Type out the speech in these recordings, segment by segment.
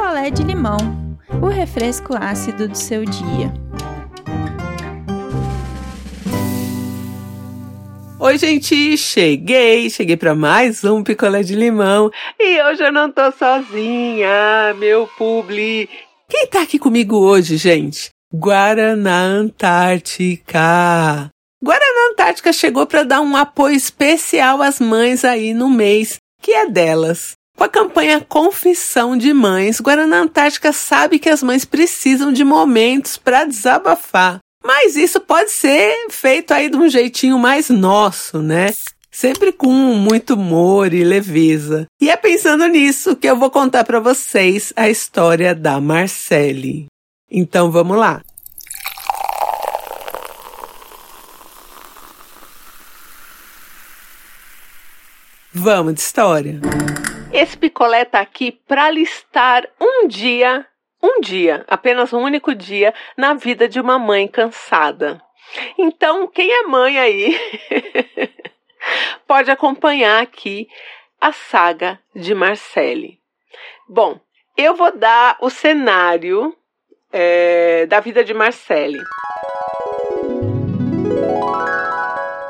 picolé de limão, o refresco ácido do seu dia. Oi, gente, cheguei, cheguei para mais um picolé de limão e hoje eu não tô sozinha, meu publi. Quem tá aqui comigo hoje, gente? Guaraná Antártica. Guaraná Antártica chegou para dar um apoio especial às mães aí no mês, que é delas. Com a campanha Confissão de Mães, Guaraná Antártica sabe que as mães precisam de momentos para desabafar. Mas isso pode ser feito aí de um jeitinho mais nosso, né? Sempre com muito humor e leveza. E é pensando nisso que eu vou contar para vocês a história da Marcele. Então vamos lá. Vamos de história. Esse picolé tá aqui para listar um dia, um dia, apenas um único dia na vida de uma mãe cansada. Então, quem é mãe aí pode acompanhar aqui a saga de Marcele. Bom, eu vou dar o cenário é, da vida de Marcele.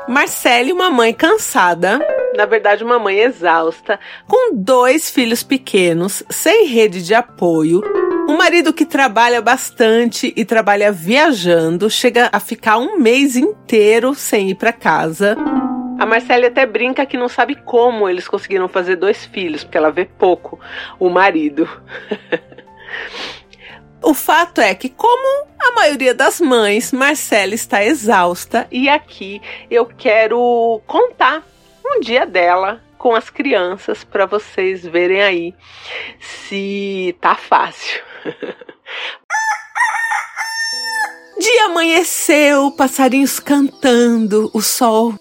Marcele, uma mãe cansada, na verdade, uma mãe exausta, com dois filhos pequenos, sem rede de apoio, um marido que trabalha bastante e trabalha viajando, chega a ficar um mês inteiro sem ir para casa. A Marcele até brinca que não sabe como eles conseguiram fazer dois filhos, porque ela vê pouco o marido. O fato é que, como a maioria das mães, Marcela está exausta e aqui eu quero contar um dia dela com as crianças para vocês verem aí se tá fácil. Dia amanheceu, passarinhos cantando, o sol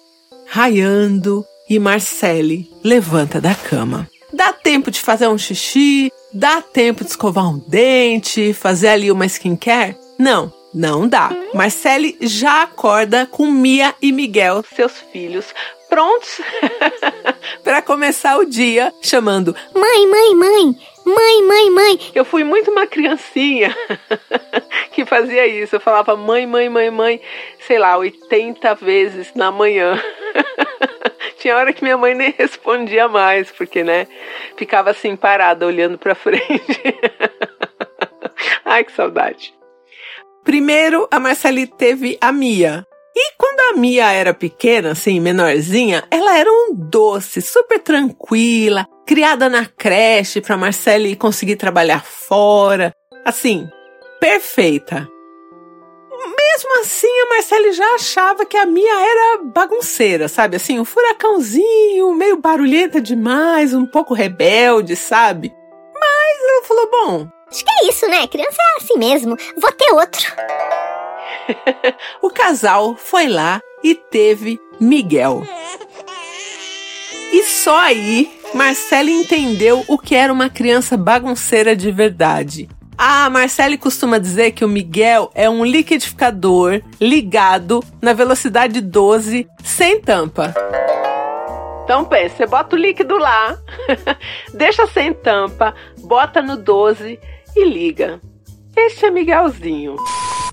raiando e Marcele levanta da cama. Dá tempo de fazer um xixi, dá tempo de escovar um dente, fazer ali uma skincare? Não, não dá. Marcele já acorda com Mia e Miguel, seus filhos, prontos para começar o dia, chamando: Mãe, mãe, mãe, mãe, mãe, mãe. Eu fui muito uma criancinha que fazia isso. Eu falava mãe, mãe, mãe, mãe, sei lá, 80 vezes na manhã. Tinha hora que minha mãe nem respondia mais, porque, né, ficava assim parada olhando para frente. Ai, que saudade. Primeiro, a Marceli teve a Mia, e quando a Mia era pequena, assim, menorzinha, ela era um doce, super tranquila, criada na creche para Marcele conseguir trabalhar fora. Assim, perfeita. Mesmo assim, a Marcele já achava que a Mia era bagunceira, sabe? Assim, um furacãozinho, meio barulhenta demais, um pouco rebelde, sabe? Mas ela falou: bom. Acho que é isso, né? Criança é assim mesmo. Vou ter outro. o casal foi lá e teve Miguel. E só aí Marcele entendeu o que era uma criança bagunceira de verdade. A Marcele costuma dizer que o Miguel é um liquidificador ligado na velocidade 12 sem tampa. Então pensa, você bota o líquido lá, deixa sem tampa, bota no 12 e liga. Este é Miguelzinho.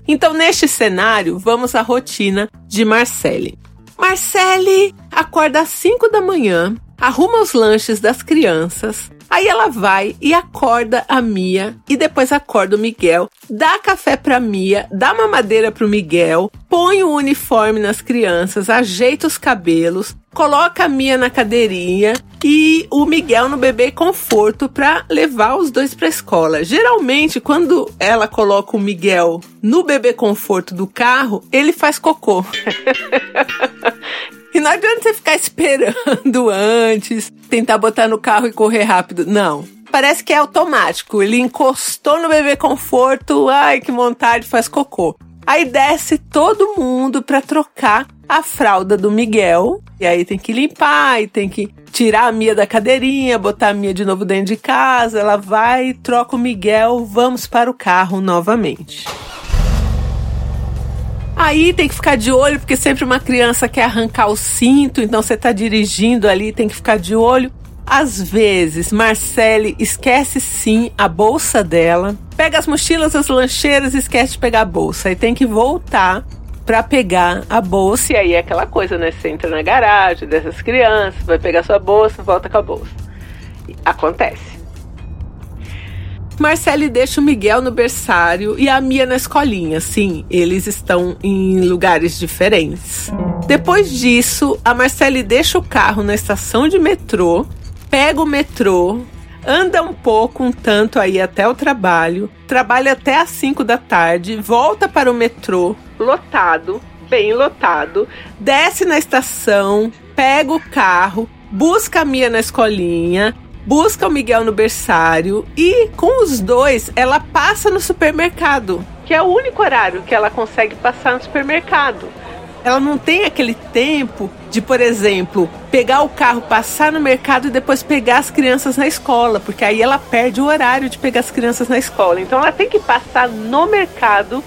Então, neste cenário, vamos à rotina de Marcele. Marcele acorda às 5 da manhã, arruma os lanches das crianças, Aí ela vai e acorda a Mia e depois acorda o Miguel, dá café pra Mia, dá mamadeira pro Miguel, põe o uniforme nas crianças, ajeita os cabelos, coloca a Mia na cadeirinha e o Miguel no bebê conforto para levar os dois para escola. Geralmente, quando ela coloca o Miguel no bebê conforto do carro, ele faz cocô. E não adianta você ficar esperando antes, tentar botar no carro e correr rápido. Não. Parece que é automático. Ele encostou no bebê conforto, ai que vontade, faz cocô. Aí desce todo mundo para trocar a fralda do Miguel. E aí tem que limpar, e tem que tirar a Mia da cadeirinha, botar a Mia de novo dentro de casa. Ela vai, troca o Miguel, vamos para o carro novamente. Aí tem que ficar de olho, porque sempre uma criança quer arrancar o cinto, então você tá dirigindo ali, tem que ficar de olho. Às vezes, Marcele esquece sim a bolsa dela, pega as mochilas, as lancheiras e esquece de pegar a bolsa. E tem que voltar para pegar a bolsa. E aí é aquela coisa, né? Você entra na garagem dessas crianças, vai pegar sua bolsa, volta com a bolsa. Acontece. Marcele deixa o Miguel no berçário e a Mia na escolinha. Sim, eles estão em lugares diferentes. Depois disso, a Marcele deixa o carro na estação de metrô, pega o metrô, anda um pouco, um tanto aí até o trabalho, trabalha até às 5 da tarde, volta para o metrô, lotado, bem lotado, desce na estação, pega o carro, busca a Mia na escolinha, busca o Miguel no berçário e com os dois ela passa no supermercado, que é o único horário que ela consegue passar no supermercado. Ela não tem aquele tempo de, por exemplo, pegar o carro, passar no mercado e depois pegar as crianças na escola, porque aí ela perde o horário de pegar as crianças na escola. Então ela tem que passar no mercado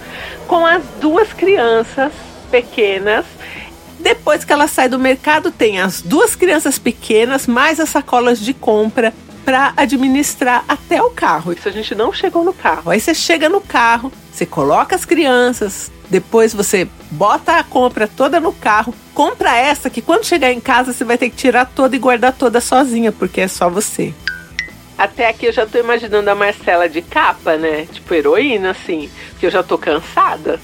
com as duas crianças pequenas depois que ela sai do mercado, tem as duas crianças pequenas, mais as sacolas de compra para administrar até o carro. Isso a gente não chegou no carro. Aí você chega no carro, você coloca as crianças, depois você bota a compra toda no carro, compra essa que quando chegar em casa você vai ter que tirar toda e guardar toda sozinha, porque é só você. Até aqui eu já tô imaginando a Marcela de capa, né? Tipo heroína, assim, que eu já tô cansada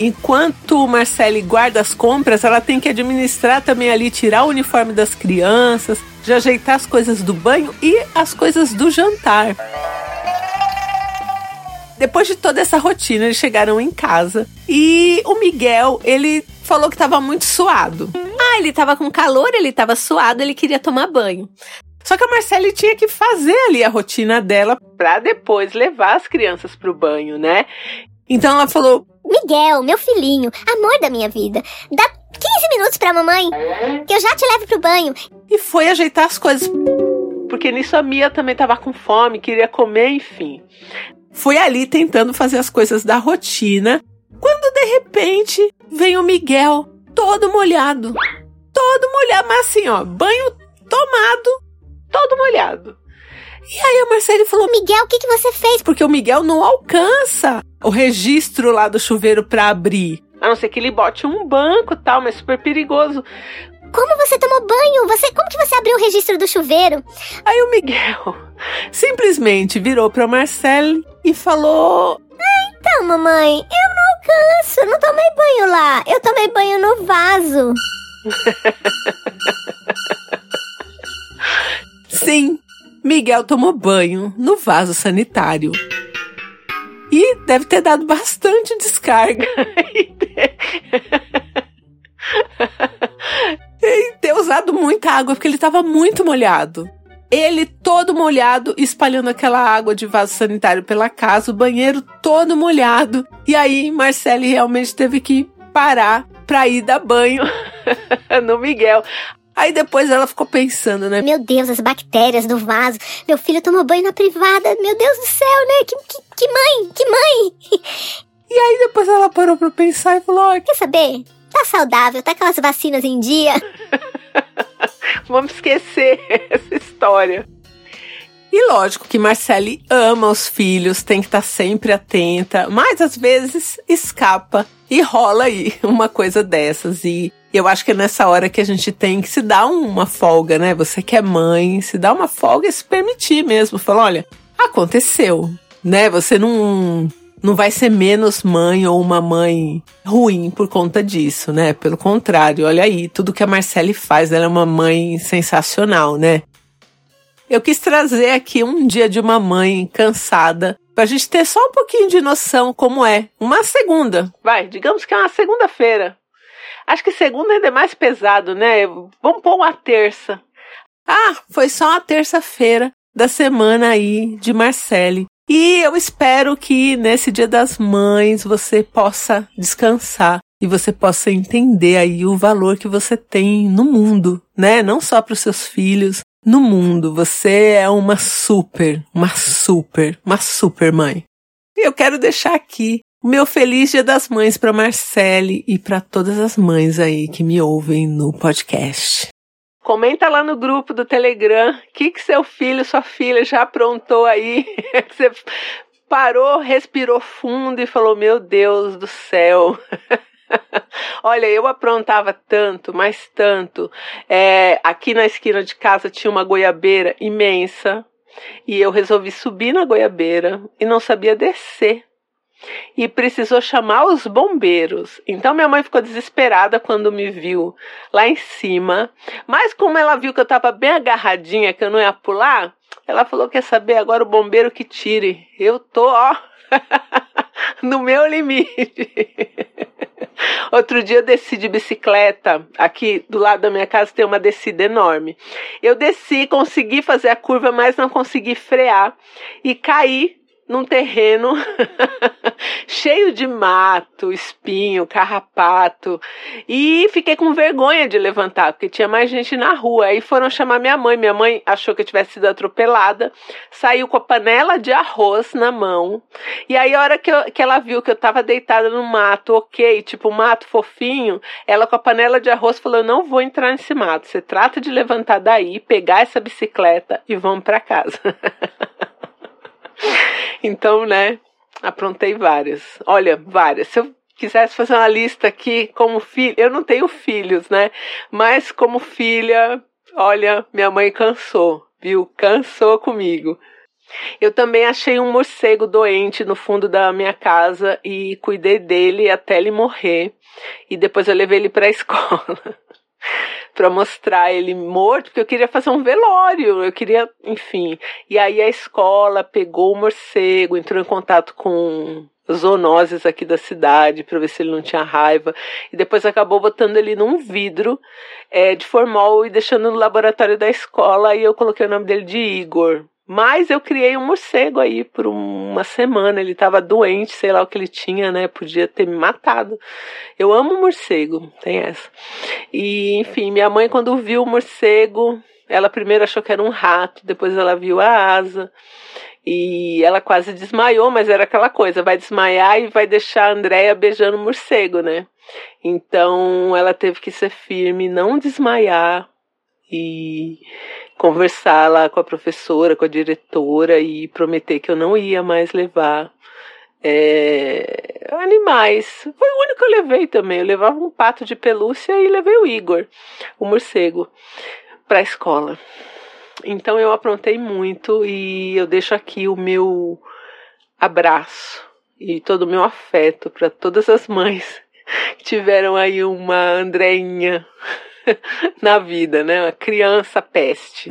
enquanto Marcele guarda as compras, ela tem que administrar também ali, tirar o uniforme das crianças, de ajeitar as coisas do banho e as coisas do jantar. Depois de toda essa rotina, eles chegaram em casa e o Miguel, ele falou que estava muito suado. Ah, ele estava com calor, ele estava suado, ele queria tomar banho. Só que a Marcele tinha que fazer ali a rotina dela para depois levar as crianças para o banho, né? Então ela falou: Miguel, meu filhinho, amor da minha vida, dá 15 minutos pra mamãe, que eu já te levo pro banho. E foi ajeitar as coisas. Porque nisso a Mia também tava com fome, queria comer, enfim. Foi ali tentando fazer as coisas da rotina, quando de repente vem o Miguel, todo molhado. Todo molhado, mas assim, ó, banho tomado, todo molhado. E aí a Marcele falou: Miguel, o que, que você fez? Porque o Miguel não alcança o registro lá do chuveiro para abrir. A não ser que ele bote um banco tal, mas super perigoso. Como você tomou banho? Você, como que você abriu o registro do chuveiro? Aí o Miguel simplesmente virou para Marcele e falou: ah, então, mamãe, eu não alcanço, não tomei banho lá. Eu tomei banho no vaso. Sim, Miguel tomou banho no vaso sanitário. E deve ter dado bastante descarga. e ter usado muita água, porque ele estava muito molhado. Ele todo molhado, espalhando aquela água de vaso sanitário pela casa, o banheiro todo molhado. E aí, Marcele realmente teve que parar para ir dar banho no Miguel. Aí depois ela ficou pensando, né? Meu Deus, as bactérias do vaso. Meu filho tomou banho na privada. Meu Deus do céu, né? Que, que, que mãe, que mãe. E aí depois ela parou pra pensar e falou: Quer saber? Tá saudável, tá com as vacinas em dia. Vamos esquecer essa história. E lógico que Marcele ama os filhos, tem que estar tá sempre atenta, mas às vezes escapa e rola aí uma coisa dessas. E eu acho que é nessa hora que a gente tem que se dar uma folga, né? Você que é mãe, se dá uma folga e se permitir mesmo. Falar, olha, aconteceu, né? Você não não vai ser menos mãe ou uma mãe ruim por conta disso, né? Pelo contrário, olha aí, tudo que a Marcele faz, ela é uma mãe sensacional, né? Eu quis trazer aqui um dia de uma mãe cansada, pra gente ter só um pouquinho de noção como é. Uma segunda, vai, digamos que é uma segunda-feira. Acho que segunda ainda é mais pesado, né? Vamos pôr uma terça. Ah, foi só uma terça-feira da semana aí de Marcele. E eu espero que nesse Dia das Mães você possa descansar e você possa entender aí o valor que você tem no mundo, né? Não só para os seus filhos, no mundo. Você é uma super, uma super, uma super mãe. E eu quero deixar aqui o meu feliz Dia das Mães para Marcele e para todas as mães aí que me ouvem no podcast. Comenta lá no grupo do Telegram o que, que seu filho, sua filha já aprontou aí. Você parou, respirou fundo e falou: Meu Deus do céu. Olha, eu aprontava tanto, mas tanto. É, aqui na esquina de casa tinha uma goiabeira imensa e eu resolvi subir na goiabeira e não sabia descer. E precisou chamar os bombeiros. Então minha mãe ficou desesperada quando me viu lá em cima. Mas como ela viu que eu estava bem agarradinha, que eu não ia pular, ela falou: Quer saber? Agora o bombeiro que tire. Eu tô, ó, no meu limite. Outro dia eu desci de bicicleta. Aqui do lado da minha casa tem uma descida enorme. Eu desci, consegui fazer a curva, mas não consegui frear e caí num terreno cheio de mato, espinho, carrapato. E fiquei com vergonha de levantar, porque tinha mais gente na rua. Aí foram chamar minha mãe. Minha mãe achou que eu tivesse sido atropelada, saiu com a panela de arroz na mão. E aí, a hora que, eu, que ela viu que eu tava deitada no mato, ok, tipo mato fofinho, ela com a panela de arroz falou: não vou entrar nesse mato. Você trata de levantar daí, pegar essa bicicleta e vamos para casa. Então, né, aprontei várias. Olha, várias. Se eu quisesse fazer uma lista aqui como filha, eu não tenho filhos, né? Mas como filha, olha, minha mãe cansou, viu? Cansou comigo. Eu também achei um morcego doente no fundo da minha casa e cuidei dele até ele morrer. E depois eu levei ele para a escola para mostrar ele morto, porque eu queria fazer um velório, eu queria, enfim. E aí a escola pegou o morcego, entrou em contato com zoonoses aqui da cidade para ver se ele não tinha raiva e depois acabou botando ele num vidro é, de formol e deixando no laboratório da escola e eu coloquei o nome dele de Igor mas eu criei um morcego aí por uma semana. Ele estava doente, sei lá o que ele tinha, né? Podia ter me matado. Eu amo morcego, tem essa. E, enfim, minha mãe, quando viu o morcego, ela primeiro achou que era um rato, depois ela viu a asa. E ela quase desmaiou, mas era aquela coisa: vai desmaiar e vai deixar a Andréia beijando o morcego, né? Então ela teve que ser firme, não desmaiar e conversar lá com a professora, com a diretora e prometer que eu não ia mais levar é, animais. Foi o único que eu levei também. Eu levava um pato de pelúcia e levei o Igor, o morcego, para a escola. Então eu aprontei muito e eu deixo aqui o meu abraço e todo o meu afeto para todas as mães que tiveram aí uma Andreinha na vida, né? Uma criança peste.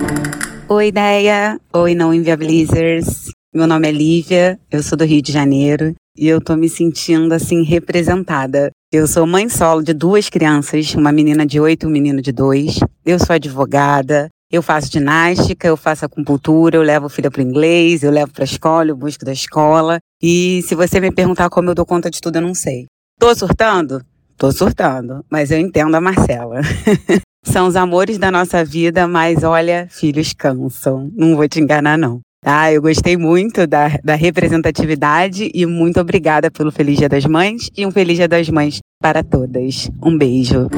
Oi, ideia. Oi, não inviabilizers. Meu nome é Lívia, eu sou do Rio de Janeiro e eu tô me sentindo assim representada. Eu sou mãe solo de duas crianças, uma menina de oito e um menino de dois. Eu sou advogada, eu faço ginástica, eu faço acupuntura, eu levo o filho para inglês, eu levo para escola, eu busco da escola. E se você me perguntar como eu dou conta de tudo, eu não sei. Tô surtando? Tô surtando, mas eu entendo a Marcela. São os amores da nossa vida, mas olha, filhos cansam. Não vou te enganar, não. Tá, eu gostei muito da, da representatividade e muito obrigada pelo Feliz Dia das Mães e um Feliz Dia das Mães para todas. Um beijo.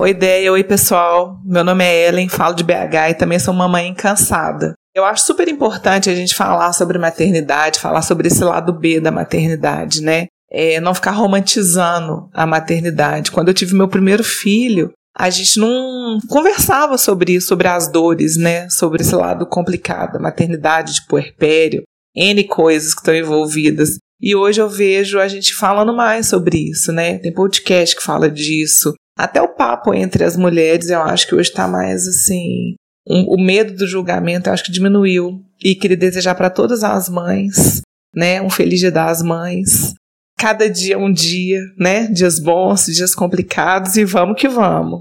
Oi, ideia, oi pessoal. Meu nome é Ellen, falo de BH e também sou uma mãe cansada. Eu acho super importante a gente falar sobre maternidade, falar sobre esse lado B da maternidade, né? É, não ficar romantizando a maternidade. Quando eu tive meu primeiro filho, a gente não conversava sobre isso, sobre as dores, né? Sobre esse lado complicado da maternidade, de puerpério, N coisas que estão envolvidas. E hoje eu vejo a gente falando mais sobre isso, né? Tem podcast que fala disso. Até o papo entre as mulheres, eu acho que hoje está mais assim. Um, o medo do julgamento, eu acho que diminuiu. E queria desejar para todas as mães, né? Um feliz dia das mães cada dia um dia, né? Dias bons, dias complicados e vamos que vamos.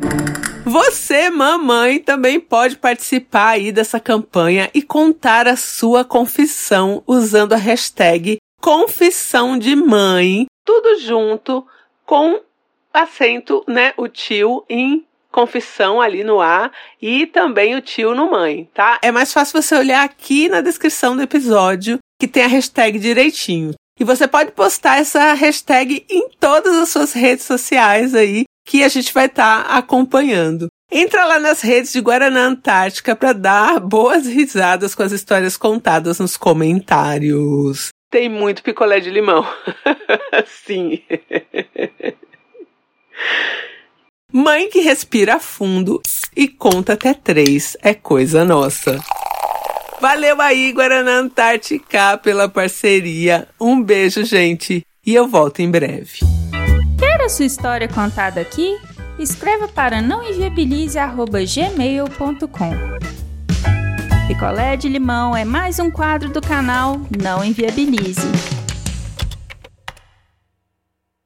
Você, mamãe, também pode participar aí dessa campanha e contar a sua confissão usando a hashtag confissão de mãe, tudo junto com acento, né, o tio em confissão ali no ar e também o tio no mãe, tá? É mais fácil você olhar aqui na descrição do episódio que tem a hashtag direitinho. E você pode postar essa hashtag em todas as suas redes sociais aí, que a gente vai estar tá acompanhando. Entra lá nas redes de Guaraná Antártica para dar boas risadas com as histórias contadas nos comentários. Tem muito picolé de limão. Sim. Mãe que respira fundo e conta até três é coisa nossa. Valeu aí, Guaraná Antártica, pela parceria. Um beijo, gente, e eu volto em breve. Quer a sua história contada aqui? Escreva para nãoenviabilize.gmail.com Picolé de limão é mais um quadro do canal Não Enviabilize.